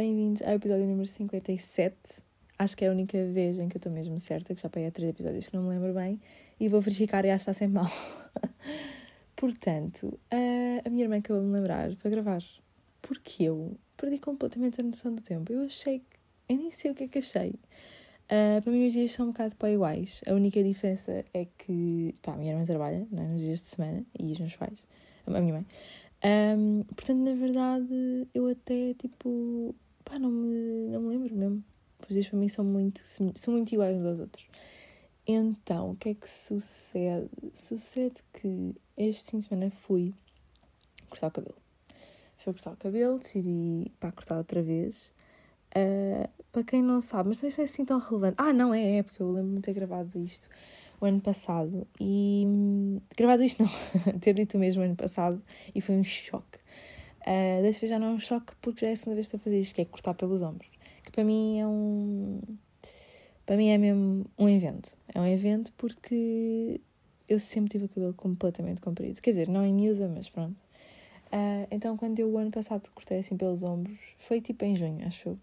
bem-vindos ao episódio número 57. Acho que é a única vez em que eu estou mesmo certa, que já peguei a três episódios que não me lembro bem, e vou verificar e acho que está sempre mal. Portanto, a, a minha irmã acabou de me lembrar para gravar, porque eu perdi completamente a noção do tempo. Eu achei. Eu nem sei o que é que achei. Uh, para mim, os dias são um bocado para iguais. A única diferença é que. Pá, a minha irmã trabalha não é? nos dias de semana e os meus pais, a minha mãe. Um, portanto, na verdade, eu até tipo. Pá, não me, não me lembro mesmo. Os dias para mim são muito, são muito iguais uns aos outros. Então, o que é que sucede? Sucede que este fim de semana fui cortar o cabelo. Fui cortar o cabelo, decidi para cortar outra vez. Uh, para quem não sabe, mas não é assim tão relevante. Ah, não é, é, porque eu lembro-me de ter gravado isto o ano passado e. gravado isto não, ter dito mesmo ano passado e foi um choque. Uh, dessa vez já não é um choque porque já é a segunda vez que estou a fazer isto, que é cortar pelos ombros. Que para mim é um. Para mim é mesmo um evento. É um evento porque eu sempre tive o cabelo completamente comprido. Quer dizer, não em miúda, mas pronto. Uh, então, quando eu o ano passado cortei assim pelos ombros, foi tipo em junho, acho eu.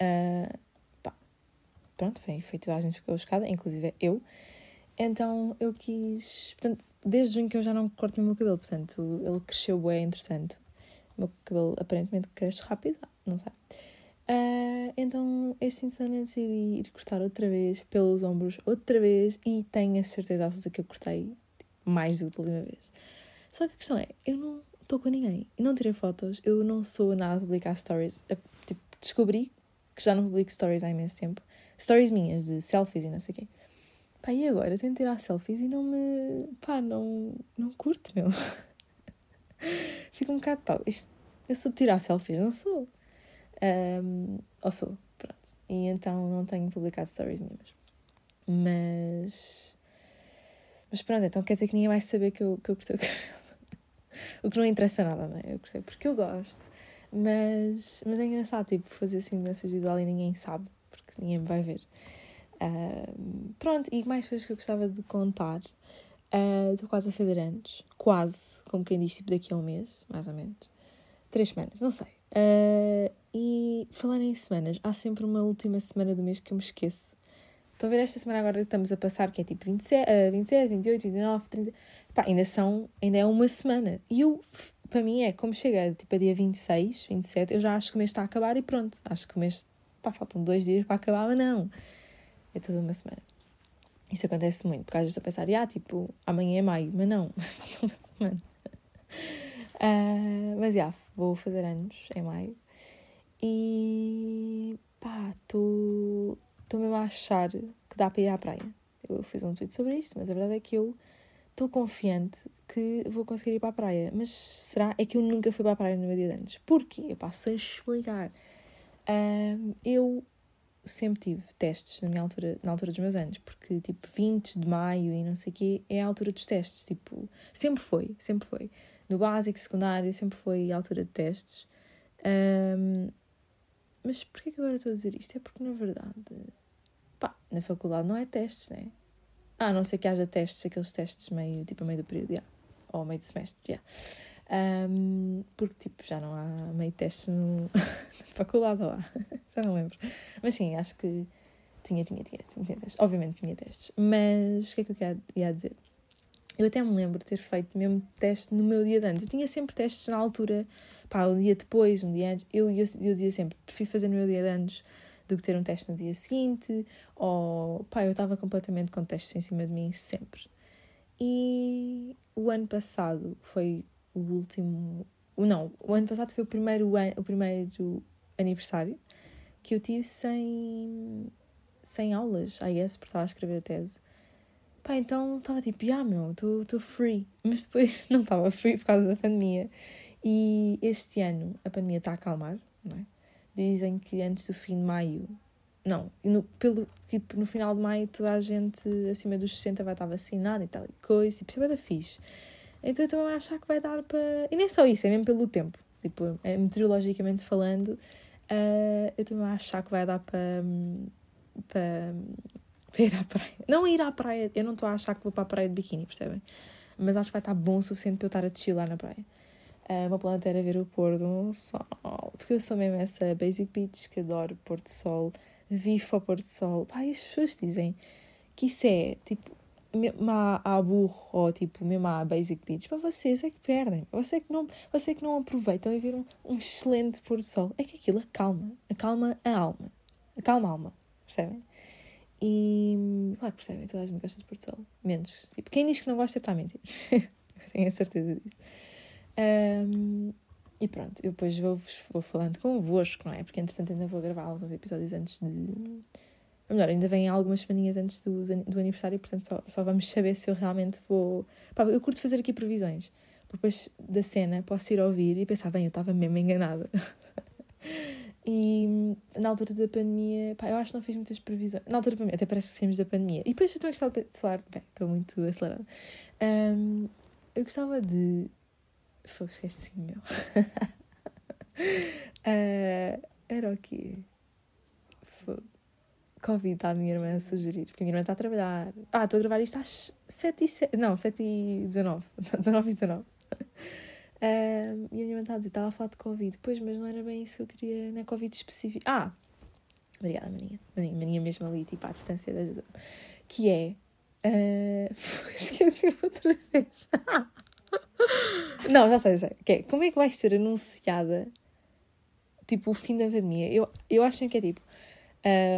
Uh, pá, pronto, foi, foi toda a gente ficou chocada, inclusive eu. Então eu quis. Portanto, desde junho que eu já não corto o meu cabelo, portanto, ele cresceu bem entretanto. O meu cabelo aparentemente cresce rápido, não sei. Uh, então, este fim de semana decidi ir cortar outra vez, pelos ombros, outra vez, e tenho a certeza absoluta que eu cortei mais do que a última vez. Só que a questão é, eu não estou com ninguém, não tirei fotos, eu não sou nada a publicar stories. Tipo, descobri que já não publico stories há imenso tempo. Stories minhas, de selfies e não sei o quê. Pá, e agora? Tento tirar selfies e não me. pá, não, não curto, meu. Fico um bocado pau. Isto, eu sou de tirar selfies, não sou. Um, ou sou, pronto. E então não tenho publicado stories nenhumas. Mas. Mas pronto, então quer dizer que ninguém vai saber que eu, que eu cortei o cabelo. o que não interessa nada, não é? Eu cortei porque eu gosto. Mas, mas é engraçado, tipo, fazer assim mudanças visual e ninguém sabe, porque ninguém me vai ver. Pronto, e mais coisas que eu gostava de contar. Uh, estou quase a fazer anos. Quase, como quem diz, tipo, daqui a um mês, mais ou menos. Três semanas, não sei. Uh, e falando em semanas, há sempre uma última semana do mês que eu me esqueço. Estão a ver esta semana agora que estamos a passar, que é tipo 27, uh, 27 28, 29, 30. Pá, ainda são, ainda é uma semana. E eu para mim é como chega tipo a dia 26, 27, eu já acho que o mês está a acabar e pronto. Acho que o mês, pá, faltam dois dias para acabar, mas não. É toda uma semana. Isto acontece muito, porque às vezes estou a pensar, ah, tipo, amanhã é maio, mas não, falta uma semana. Uh, mas já, vou fazer anos em maio e pá, estou mesmo a achar que dá para ir à praia. Eu fiz um tweet sobre isto, mas a verdade é que eu estou confiante que vou conseguir ir para a praia. Mas será? É que eu nunca fui para a praia no meu dia de antes. Porquê? Eu passo a explicar. Um, eu sempre tive testes na minha altura, na altura dos meus anos, porque tipo 20 de maio e não sei o quê é a altura dos testes, tipo, sempre foi, sempre foi. No básico, secundário, sempre foi a altura de testes. Um, mas porquê que agora estou a dizer isto? É porque na verdade, pá, na faculdade não é testes, né? Ah, a não ser que haja testes, aqueles testes meio, tipo, a meio do período, yeah. ou meio do semestre, yeah. Um, porque, tipo, já não há meio testes no, na faculdade, ou já não lembro. Mas sim, acho que tinha, tinha, tinha, tinha testes. Obviamente tinha testes. Mas o que é que eu ia dizer? Eu até me lembro de ter feito mesmo teste no meu dia de antes. Eu tinha sempre testes na altura, pá, um dia depois, um dia antes. Eu, eu, eu dizia sempre, prefiro fazer no meu dia de anos do que ter um teste no dia seguinte, ou pá, eu estava completamente com testes em cima de mim sempre. E o ano passado foi o último. Não, o ano passado foi o primeiro, ano, o primeiro aniversário que eu tive sem, sem aulas, I guess, porque estava a escrever a tese. Pá, então estava tipo, ah, meu, estou free. Mas depois não estava free por causa da pandemia. E este ano a pandemia está a acalmar, não é? dizem que antes do fim de maio, não, no, pelo, tipo, no final de maio toda a gente acima dos 60 vai estar vacinada e tal, e coisa, tipo, isso é fixe. Então eu também a achar que vai dar para. E nem só isso, é mesmo pelo tempo. Tipo, é, meteorologicamente falando, uh, eu também a achar que vai dar para. para. para ir à praia. Não ir à praia, eu não estou a achar que vou para a praia de biquíni, percebem? Mas acho que vai estar bom o suficiente para eu estar a deschilar na praia. Uh, uma planta era ver o pôr do sol. Porque eu sou mesmo essa basic bitch que adoro pôr do sol, vivo para o pôr do sol. Pá, as pessoas dizem que isso é tipo mesmo à, burro ou tipo mesmo à basic bitch. Para vocês é que perdem. Você que não, você que não aproveitam e viram um excelente pôr do sol. É que aquilo acalma. Acalma a alma. Acalma a alma. Percebem? E claro que percebem, toda a gente gosta de pôr do sol. Menos. Tipo, quem diz que não gosta está a mentir. Tenho a certeza disso. Um, e pronto, eu depois vou, vou falando convosco, não é? Porque entretanto ainda vou gravar alguns episódios antes de. Ou melhor, ainda vem algumas semaninhas antes do, do aniversário, portanto só, só vamos saber se eu realmente vou. Pá, eu curto fazer aqui previsões. Depois da cena posso ir ouvir e pensar, bem, eu estava mesmo enganada. e na altura da pandemia, pá, eu acho que não fiz muitas previsões. Na altura da pandemia, até parece que saímos da pandemia. E depois eu também gostava de falar, bem, estou muito acelerada. Um, eu gostava de foi, esqueci, meu. uh, era o quê? Covid está a minha irmã a sugerir, porque a minha irmã está a trabalhar. Ah, estou a gravar isto às 7 e 7, não, 7 e 19, 19 e 19. Uh, e a minha irmã está a dizer, estava a falar de Covid. Pois, mas não era bem isso que eu queria, é Covid específico. Ah, obrigada, Maninha. Maninha, Maninha mesmo ali, tipo, à distância da ajuda. Que é, uh, esqueci outra vez. Não, já sei, já sei. Okay. Como é que vai ser anunciada tipo o fim da pandemia? Eu, eu acho que é tipo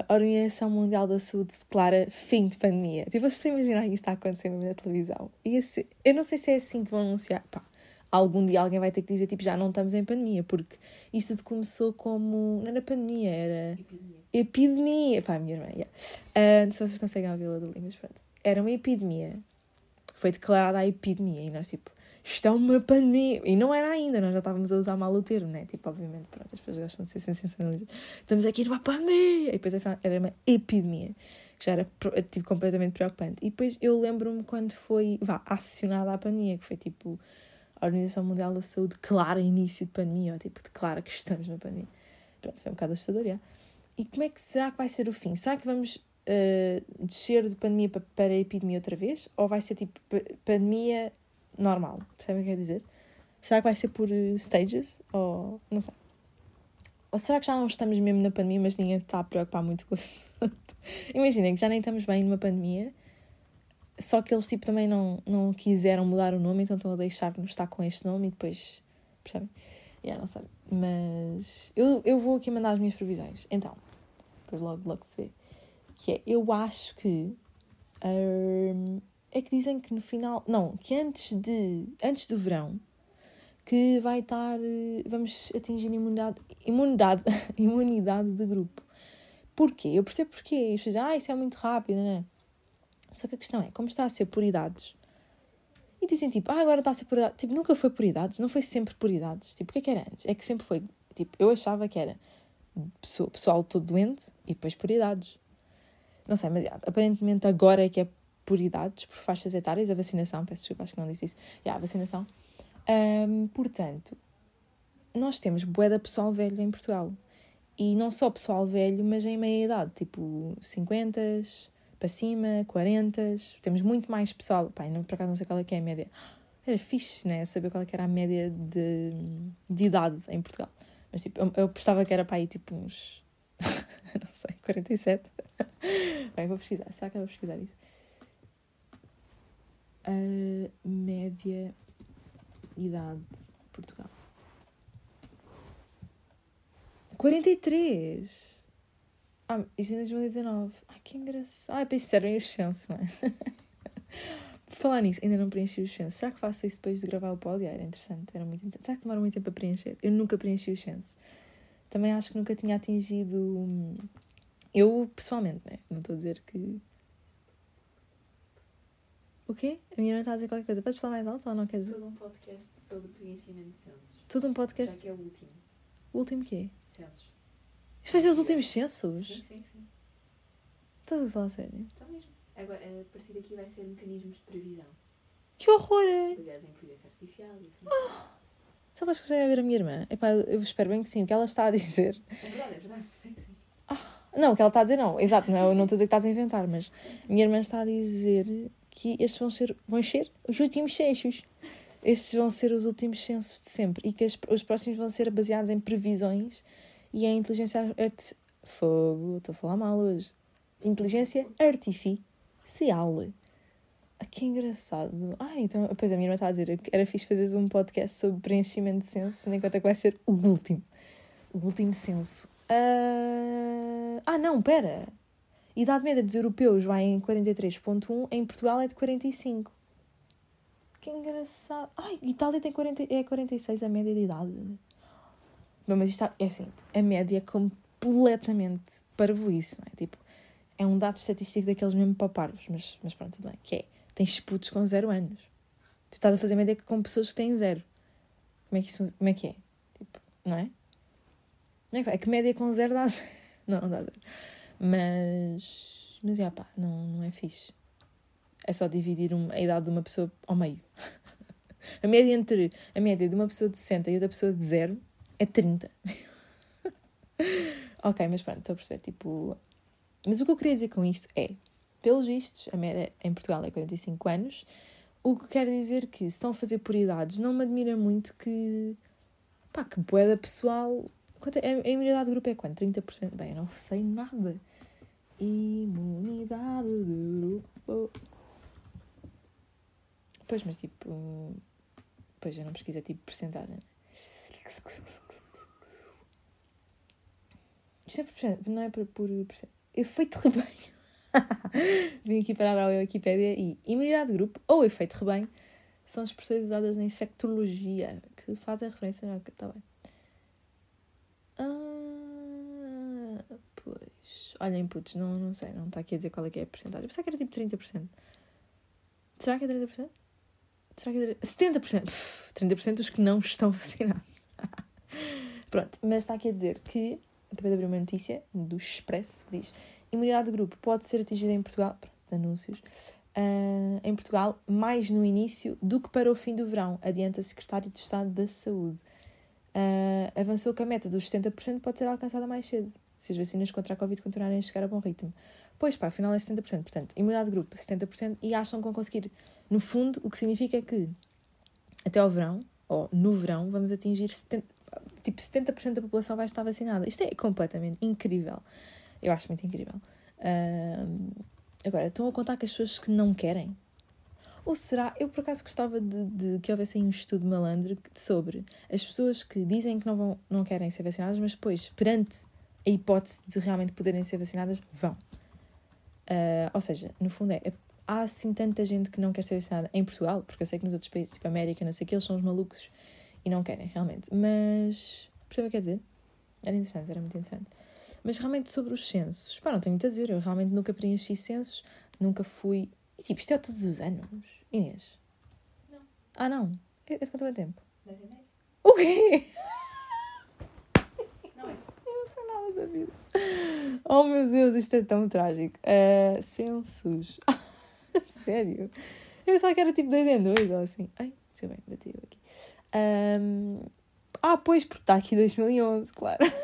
a Organização Mundial da Saúde declara fim de pandemia. Tipo, vocês imaginar isso está acontecendo na televisão. E esse, eu não sei se é assim que vão anunciar. Pá, algum dia alguém vai ter que dizer tipo já não estamos em pandemia, porque isto tudo começou como. Não era pandemia, era. Epidemia. Epidemia. Pá, minha irmã, yeah. uh, se vocês conseguem ouvi-la do mas pronto. Era uma epidemia. Foi declarada a epidemia e nós tipo isto é uma pandemia. E não era ainda, nós já estávamos a usar mal o termo, né? Tipo, obviamente, pronto, as pessoas gostam de ser sensacionalistas. Estamos aqui numa pandemia! E depois era uma epidemia, que já era tipo, completamente preocupante. E depois eu lembro-me quando foi, vá, acionada a pandemia, que foi tipo, a Organização Mundial da Saúde declara início de pandemia, ou tipo, declara que estamos na pandemia. Pronto, foi um bocado assustador, já. E como é que será que vai ser o fim? Será que vamos uh, descer de pandemia para, para epidemia outra vez? Ou vai ser tipo pandemia normal. Percebem o que quer dizer? Será que vai ser por eh, stages? Ou não sei. Ou será que já não estamos mesmo na pandemia, mas ninguém está a preocupar muito com isso? Imaginem que já nem estamos bem numa pandemia, só que eles tipo também não, não quiseram mudar o nome, então estão a deixar-nos estar com este nome e depois. Percebem? Yeah, não sei. Mas eu, eu vou aqui mandar as minhas previsões. Então, depois logo, logo se vê. Que é, eu acho que. Um, é que dizem que no final. Não, que antes, de, antes do verão que vai estar. Vamos atingir imunidade, imunidade, imunidade de grupo. Porquê? Eu percebo porquê. Pessoas dizem, ah, isso é muito rápido, não é? Só que a questão é, como está a ser por idades, e dizem tipo, ah, agora está a ser por idades. Tipo, nunca foi por idades, não foi sempre por idades. Tipo, o que é que era antes? É que sempre foi, tipo, eu achava que era pessoal, todo doente e depois por idades. Não sei, mas aparentemente agora é que é por idades, por faixas etárias, a vacinação, peço desculpa, acho que não disse isso. Yeah, a vacinação. Um, portanto, nós temos bué da pessoal velho em Portugal. E não só pessoal velho, mas em meia idade, tipo 50 para cima, 40. Temos muito mais pessoal. Pai, não, por acaso não sei qual é que é a média. Era fixe, né? Saber qual é que era a média de, de idade em Portugal. Mas tipo, eu, eu que era para aí tipo uns. não sei, 47. Bem, vou pesquisar. Será que eu vou pesquisar isso? A média idade de Portugal. 43! Ah, isso em 2019. Ai, que engraçado. Ai, pensei eram os censos, não é? Por falar nisso, ainda não preenchi os censos. Será que faço isso depois de gravar o pódio? Era interessante, era muito interessante. Será que demora muito tempo a preencher? Eu nunca preenchi os censos. Também acho que nunca tinha atingido. Hum, eu, pessoalmente, né? Não estou a dizer que o quê? A minha irmã está a dizer qualquer coisa. Podes falar mais alto ou não quer dizer? Todo um podcast sobre preenchimento de censos. Todo um podcast? Já que é o último. O último quê? Censos. Isto vai ser os últimos censos? Sim, sim, sim. Estás a falar sério? Está mesmo. Agora, a partir daqui vai ser mecanismos de previsão. Que horror! Baseados em inteligência artificial e assim. Oh, só vais conseguir ver a minha irmã? Epá, eu espero bem que sim. O que ela está a dizer... É verdade, é verdade. Sim, sim. Ah, não, o que ela está a dizer não. Exato, não, não estou a dizer que estás a inventar, mas a minha irmã está a dizer que estes vão ser, vão ser os últimos censos. estes vão ser os últimos censos de sempre e que as- os próximos vão ser baseados em previsões e em inteligência artificial. Fogo, estou a falar mal hoje. Inteligência artificial. Ah, que engraçado. Ah, então, pois a minha irmã está a dizer que era fixe fazer um podcast sobre preenchimento de censos, tendo em conta que vai ser o último. O último censo. Ah, ah não, pera. Idade média dos europeus vai em 43.1, em Portugal é de 45. Que engraçado. Ai, Itália tem 40, é 46 a média de idade. Não, mas isto está- é assim, a média é completamente parvoíce, não é? Tipo, é um dado estatístico daqueles mesmo para parvos, mas, mas pronto, tudo bem. Que é, tens putos com zero anos. Tu estás a fazer média com pessoas que têm zero. Como é que, isso, como é, que é? Tipo, não é? Como é que? É que média com zero dá zero. Não, não dá zero. Mas, mas, já pá, não, não é fixe. É só dividir a idade de uma pessoa ao meio. A média entre a média de uma pessoa de 60 e outra pessoa de zero é 30. ok, mas pronto, estou a perceber. Tipo... Mas o que eu queria dizer com isto é, pelos vistos, a média em Portugal é 45 anos, o que quer dizer que se estão a fazer por idades, não me admira muito que. pá, que boeda pessoal. Quanto é, a imunidade de grupo é quanto? 30%? Bem, eu não sei nada. Imunidade de grupo. Pois, mas tipo. Pois, eu não pesquisei tipo porcentagem. Isto é por não é por, por Efeito rebanho. Vim aqui parar a Wikipédia e imunidade de grupo ou efeito rebanho são expressões usadas na infectologia que fazem referência ao que está bem. Ah, pois. Olhem, putos, não, não sei, não está aqui a dizer qual é que é a porcentagem. Eu pensava que era tipo 30%. Será que é 30%? Será que é 30%? 70%? Pff, 30% dos que não estão vacinados. Pronto, mas está aqui a dizer que acabei de abrir uma notícia do Expresso que diz imunidade de grupo pode ser atingida em Portugal, pronto, anúncios, ah, em Portugal mais no início do que para o fim do verão, adianta a Secretário de Estado da Saúde. Ah, avançou que a meta dos 70% pode ser alcançada mais cedo, se as vacinas contra a Covid continuarem a chegar a bom ritmo. Pois pá, afinal é 70%, portanto, imunidade de grupo 70% e acham que vão conseguir, no fundo, o que significa que até ao verão, ou no verão, vamos atingir 70%, tipo 70% da população vai estar vacinada. Isto é completamente incrível. Eu acho muito incrível. Agora, estão a contar que as pessoas que não querem? Ou será, eu por acaso gostava de, de que houvesse um estudo malandro sobre as pessoas que dizem que não, vão, não querem ser vacinadas, mas depois, perante a hipótese de realmente poderem ser vacinadas, vão. Ah, ou seja, no fundo é, há assim tanta gente que não quer ser vacinada em Portugal, porque eu sei que nos outros países, tipo América, não sei o que, eles são os malucos e não querem, realmente. Mas, percebe o que quer dizer? Era interessante, era muito interessante. Mas realmente sobre os censos, pá, não tenho muito a dizer, eu realmente nunca preenchi censos, nunca fui. E tipo, isto é todos os anos. Inês? Não. Ah, não? É é quanto é tempo? 10 em 10? O quê? Não é? Eu não sei nada da vida. Oh meu Deus, isto é tão trágico. Uh, censos. Sério? Eu pensava que era tipo dois em dois ou assim. Ai, deixa eu ver, bati eu aqui. Ahm, ah, pois, porque está aqui 2011, claro.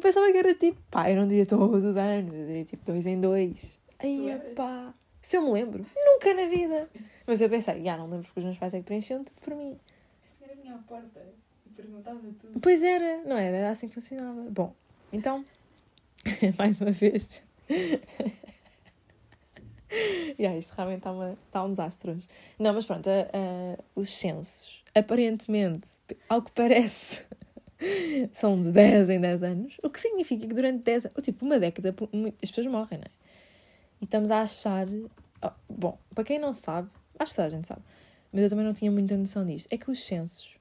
Pensava que era tipo, pá, eu não diria todos os anos, eu diria tipo dois em dois. Ai, Tu eras? pá. Se eu me lembro, nunca na vida. Mas eu pensei, já não lembro porque os meus pais é que preenchiam tudo por mim. A senhora vinha à porta perguntava tudo. Pois era, não era? Era assim que funcionava. Bom, então, mais uma vez. yeah, isto realmente está, está um desastre hoje. Não, mas pronto, os censos, aparentemente, ao que parece, são de 10 em 10 anos, o que significa que durante 10 anos, tipo, uma década, as pessoas morrem, não é? E estamos a achar. oh, bom, para quem não sabe, acho que toda a gente sabe, mas eu também não tinha muita noção disto, é que os censos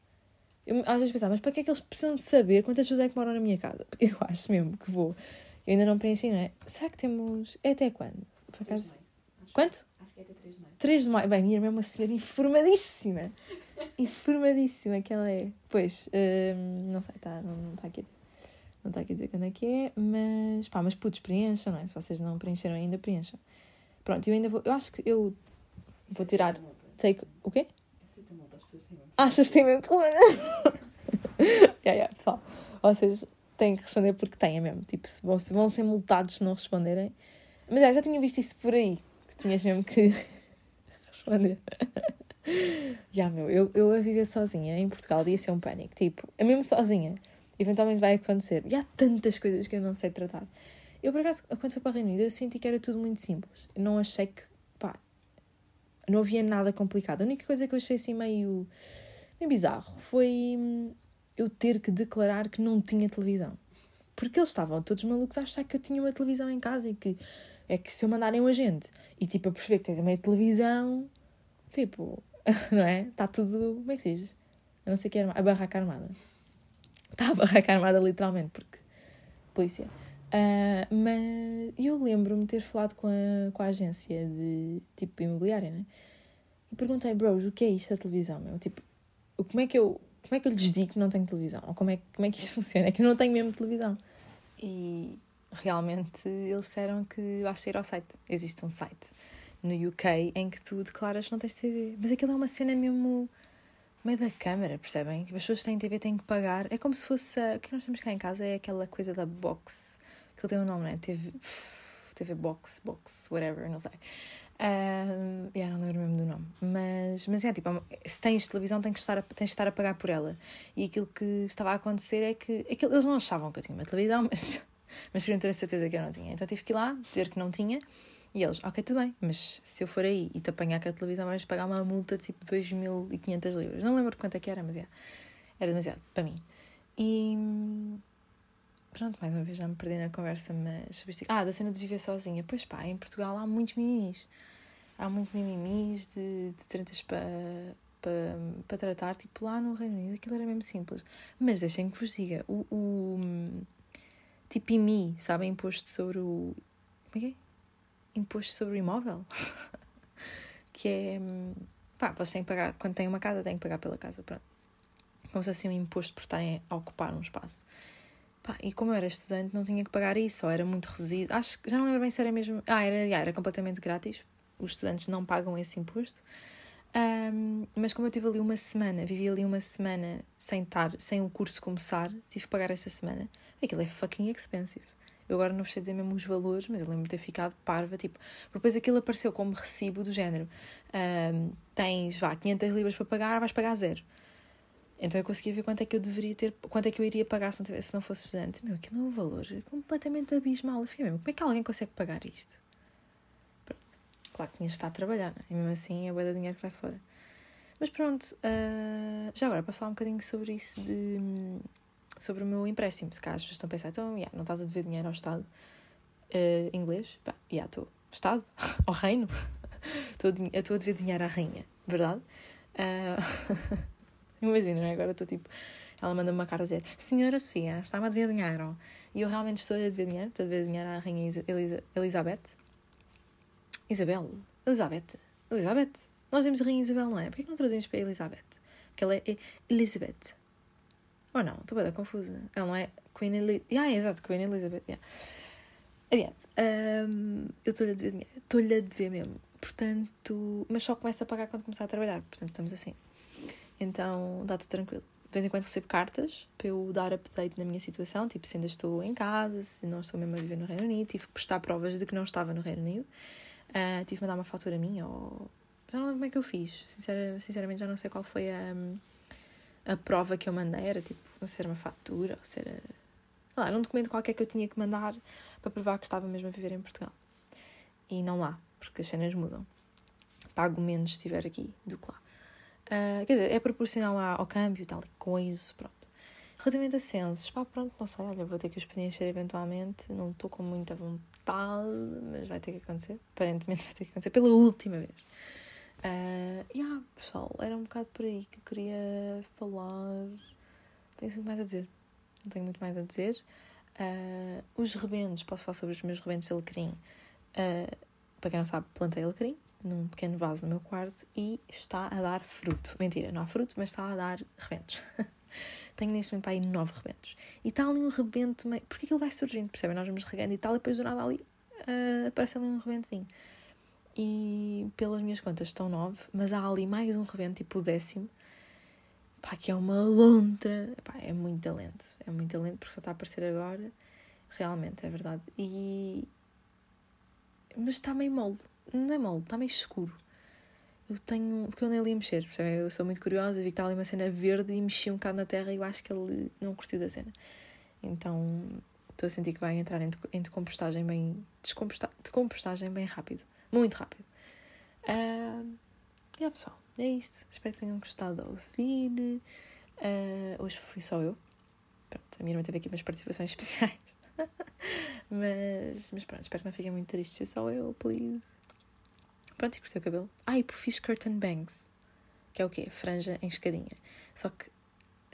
eu às vezes pensava, mas para que é que eles precisam de saber quantas pessoas é que moram na minha casa? Porque eu acho mesmo que vou. Eu ainda não preenchi, não é? Será que temos. É até quando? Por 3 de acaso? Quanto? Acho que é até 3 de maio. 3 de maio. Bem, minha irmã é uma senhora informadíssima. informadíssima que ela é. Pois, hum, não sei, tá, não, está aqui a dizer. Não está aqui a dizer quando é que é, mas pá, mas putz, preencham, não é? Se vocês não preencheram ainda, preencham. Pronto, eu ainda vou. Eu acho que eu vou tirar. Take. O quê? Têm. Achas que têm mesmo que yeah, yeah, pessoal, vocês têm que responder porque têm mesmo. Tipo, se vão, se vão ser multados se não responderem. Mas é, já tinha visto isso por aí. Que tinhas mesmo que responder. Já, meu, eu, eu a viver sozinha em Portugal ia ser um pânico. Tipo, a mesmo sozinha. Eventualmente vai acontecer. E há tantas coisas que eu não sei tratar. Eu, por acaso, quando fui para a Reino Unido, eu senti que era tudo muito simples. Eu não achei que, não havia nada complicado. A única coisa que eu achei assim meio, meio bizarro foi hum, eu ter que declarar que não tinha televisão. Porque eles estavam todos malucos a achar que eu tinha uma televisão em casa e que é que se eu mandarem um agente e tipo a perceber que tens uma televisão, tipo, não é? Está tudo. Como é que se diz? Não sei que é a barraca armada. Está a barraca armada literalmente, porque. Polícia. Uh, mas eu lembro-me ter falado com a, com a agência de tipo imobiliária, né? E perguntei, bros, o que é isto da televisão? Meu? Tipo, como é que eu. Como é que eu lhes digo que não tenho televisão? Ou como é, como é que isto funciona? É que eu não tenho mesmo televisão. E realmente eles disseram que basta ir ao site. Existe um site no UK em que tu declaras que não tens TV. Mas aquilo é uma cena mesmo meio da câmara, percebem? Tipo, as pessoas que têm TV têm que pagar. É como se fosse. A... O que nós temos cá em casa é aquela coisa da box. Que ele tem um nome, não é? TV. TV Box, Box, whatever, não sei. Um, yeah, não lembro mesmo do nome. Mas, mas é tipo, se tens televisão, tens que, estar a, tens de estar a pagar por ela. E aquilo que estava a acontecer é que. Aquilo, eles não achavam que eu tinha uma televisão, mas, mas queriam ter a certeza que eu não tinha. Então tive que ir lá dizer que não tinha. E eles, ok, tudo bem, mas se eu for aí e te apanhar com a televisão, vais pagar uma multa tipo 2.500 libras. Não lembro quanto é que era, mas é, era demasiado para mim. E pronto, mais uma vez já me perdi na conversa, mas ah, da cena de viver sozinha. Pois pá, em Portugal há muitos mimimis. Há muitos mimimis de, de tretas para para, para tratar, tipo lá no Reino Unido aquilo era mesmo simples. Mas deixem que vos diga, o, o tipo IMI, sabem, imposto sobre o. Como é que é? imposto sobre o imóvel. que é. Pá, vocês têm que pagar. Quando têm uma casa, têm que pagar pela casa. Pronto. Como se assim um imposto por estarem a ocupar um espaço. Pá, e como eu era estudante, não tinha que pagar isso, ou era muito reduzido. Acho que já não lembro bem se era mesmo. Ah, era, era completamente grátis. Os estudantes não pagam esse imposto. Um, mas como eu tive ali uma semana, vivi ali uma semana sem estar, sem o curso começar, tive que pagar essa semana. Aquilo é fucking expensive. Eu agora não sei dizer mesmo os valores, mas eu lembro de ter ficado parva, tipo, depois aquilo apareceu como recibo do género. Um, tens, vá, 500 libras para pagar, vais pagar zero. Então eu conseguia ver quanto é que eu deveria ter, quanto é que eu iria pagar se não, se não fosse estudante. Meu, aquilo é um valor completamente abismal. Eu fiquei mesmo, como é que alguém consegue pagar isto? Pronto. Claro que tinhas de estar a trabalhar, né? e mesmo assim é boa de dinheiro que vai fora. Mas pronto, uh, já agora para falar um bocadinho sobre isso de sobre o meu empréstimo. Se calhar as pessoas estão a pensar, então, yeah, não estás a dever dinheiro ao Estado uh, inglês? Pá, yeah, estou. Estado? ao reino? Estou a dever dinheiro à rainha, verdade? Uh, Imagina, é? agora estou tipo. Ela manda-me uma carta a dizer: Senhora Sofia, está-me a dever dinheiro. E eu realmente estou a dinheiro. Estou a dever dinheiro à Rainha Elisa, Elizabeth. Isabel. Elizabeth. Elizabeth. Nós temos a Rainha Isabel, não é? Porquê que não trazemos para a Elizabeth? Porque ela é Elizabeth. Ou não? Estou bem confusa. Ela não é Queen Elizabeth. Ah, exato, Queen Elizabeth. Yeah. Adiante. Um, eu estou-lhe a dever dinheiro. Estou-lhe a dever mesmo. Portanto, mas só começo a pagar quando começar a trabalhar. Portanto, estamos assim. Então, dá tudo tranquilo. De vez em quando recebo cartas para eu dar update na minha situação, tipo, se ainda estou em casa, se não estou mesmo a viver no Reino Unido. Tive que prestar provas de que não estava no Reino Unido. Uh, tive que mandar uma fatura minha ou... Já não lembro como é que eu fiz. sinceramente, já não sei qual foi a a prova que eu mandei era tipo, não sei se era uma fatura ou se era. Lá, era um documento qualquer que eu tinha que mandar para provar que estava mesmo a viver em Portugal. E não lá, porque as cenas mudam. Pago menos se estiver aqui do que lá. Uh, quer dizer, é proporcional ao câmbio tal, coisa, pronto. Relativamente a censos, pá, pronto, não sei, olha, vou ter que os preencher eventualmente, não estou com muita vontade, mas vai ter que acontecer, aparentemente vai ter que acontecer pela última vez. Uh, yeah, pessoal, era um bocado por aí que eu queria falar. Tenho muito mais a dizer. Não tenho muito mais a dizer. Uh, os rebentos, posso falar sobre os meus rebentos de alecrim. Uh, para quem não sabe, plantei alecrim num pequeno vaso no meu quarto e está a dar fruto. Mentira, não há fruto, mas está a dar rebentos. Tenho neste momento para aí nove rebentos. E está ali um rebento meio. Porque aquilo vai surgindo, percebem? Nós vamos regando e tal, e depois do nada ali uh, aparece ali um rebentinho e pelas minhas contas estão nove, mas há ali mais um rebento, tipo o décimo, pá, que é uma lontra, pá, é muito talento, é muito talento porque só está a aparecer agora, realmente, é verdade, e... mas está meio mole, não é mole, está meio escuro. eu tenho. Porque eu ali a mexer, percebe? Eu sou muito curiosa, vi que estava ali uma cena verde e mexi um bocado na terra e eu acho que ele não curtiu da cena. Então estou a sentir que vai entrar em, em decompostagem bem. Descomposta, decompostagem bem rápido. Muito rápido. Uh, e yeah, pessoal, é isto. Espero que tenham gostado de ouvir. Uh, hoje fui só eu. Pronto, a minha irmã teve aqui umas participações especiais. mas, mas pronto, espero que não fiquem muito tristes. Só eu, please. Pronto, e cortei o cabelo. Ah, e fiz curtain bangs. Que é o quê? Franja em escadinha. Só que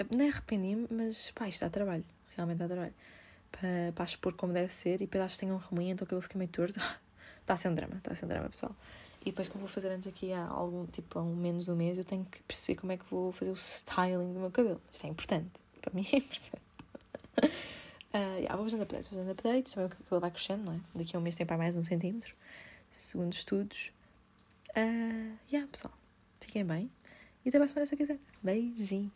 nem arrependi-me, mas pá, isto dá trabalho. Realmente dá trabalho. Para, para expor como deve ser. E depois acho que tenho um remoinho, então o cabelo fica meio torto. Está um drama, está um drama, pessoal. E depois, como vou fazer antes aqui há algum, tipo, há um menos de um mês, eu tenho que perceber como é que vou fazer o styling do meu cabelo. Isto é importante. Para mim é importante. uh, yeah, vou fazendo updates, vou fazendo updates. Também o cabelo vai crescendo, não é? Daqui a um mês tem para mais um centímetro. Segundo estudos. Uh, yeah, pessoal, fiquem bem e até a semana se quiser. Beijinhos!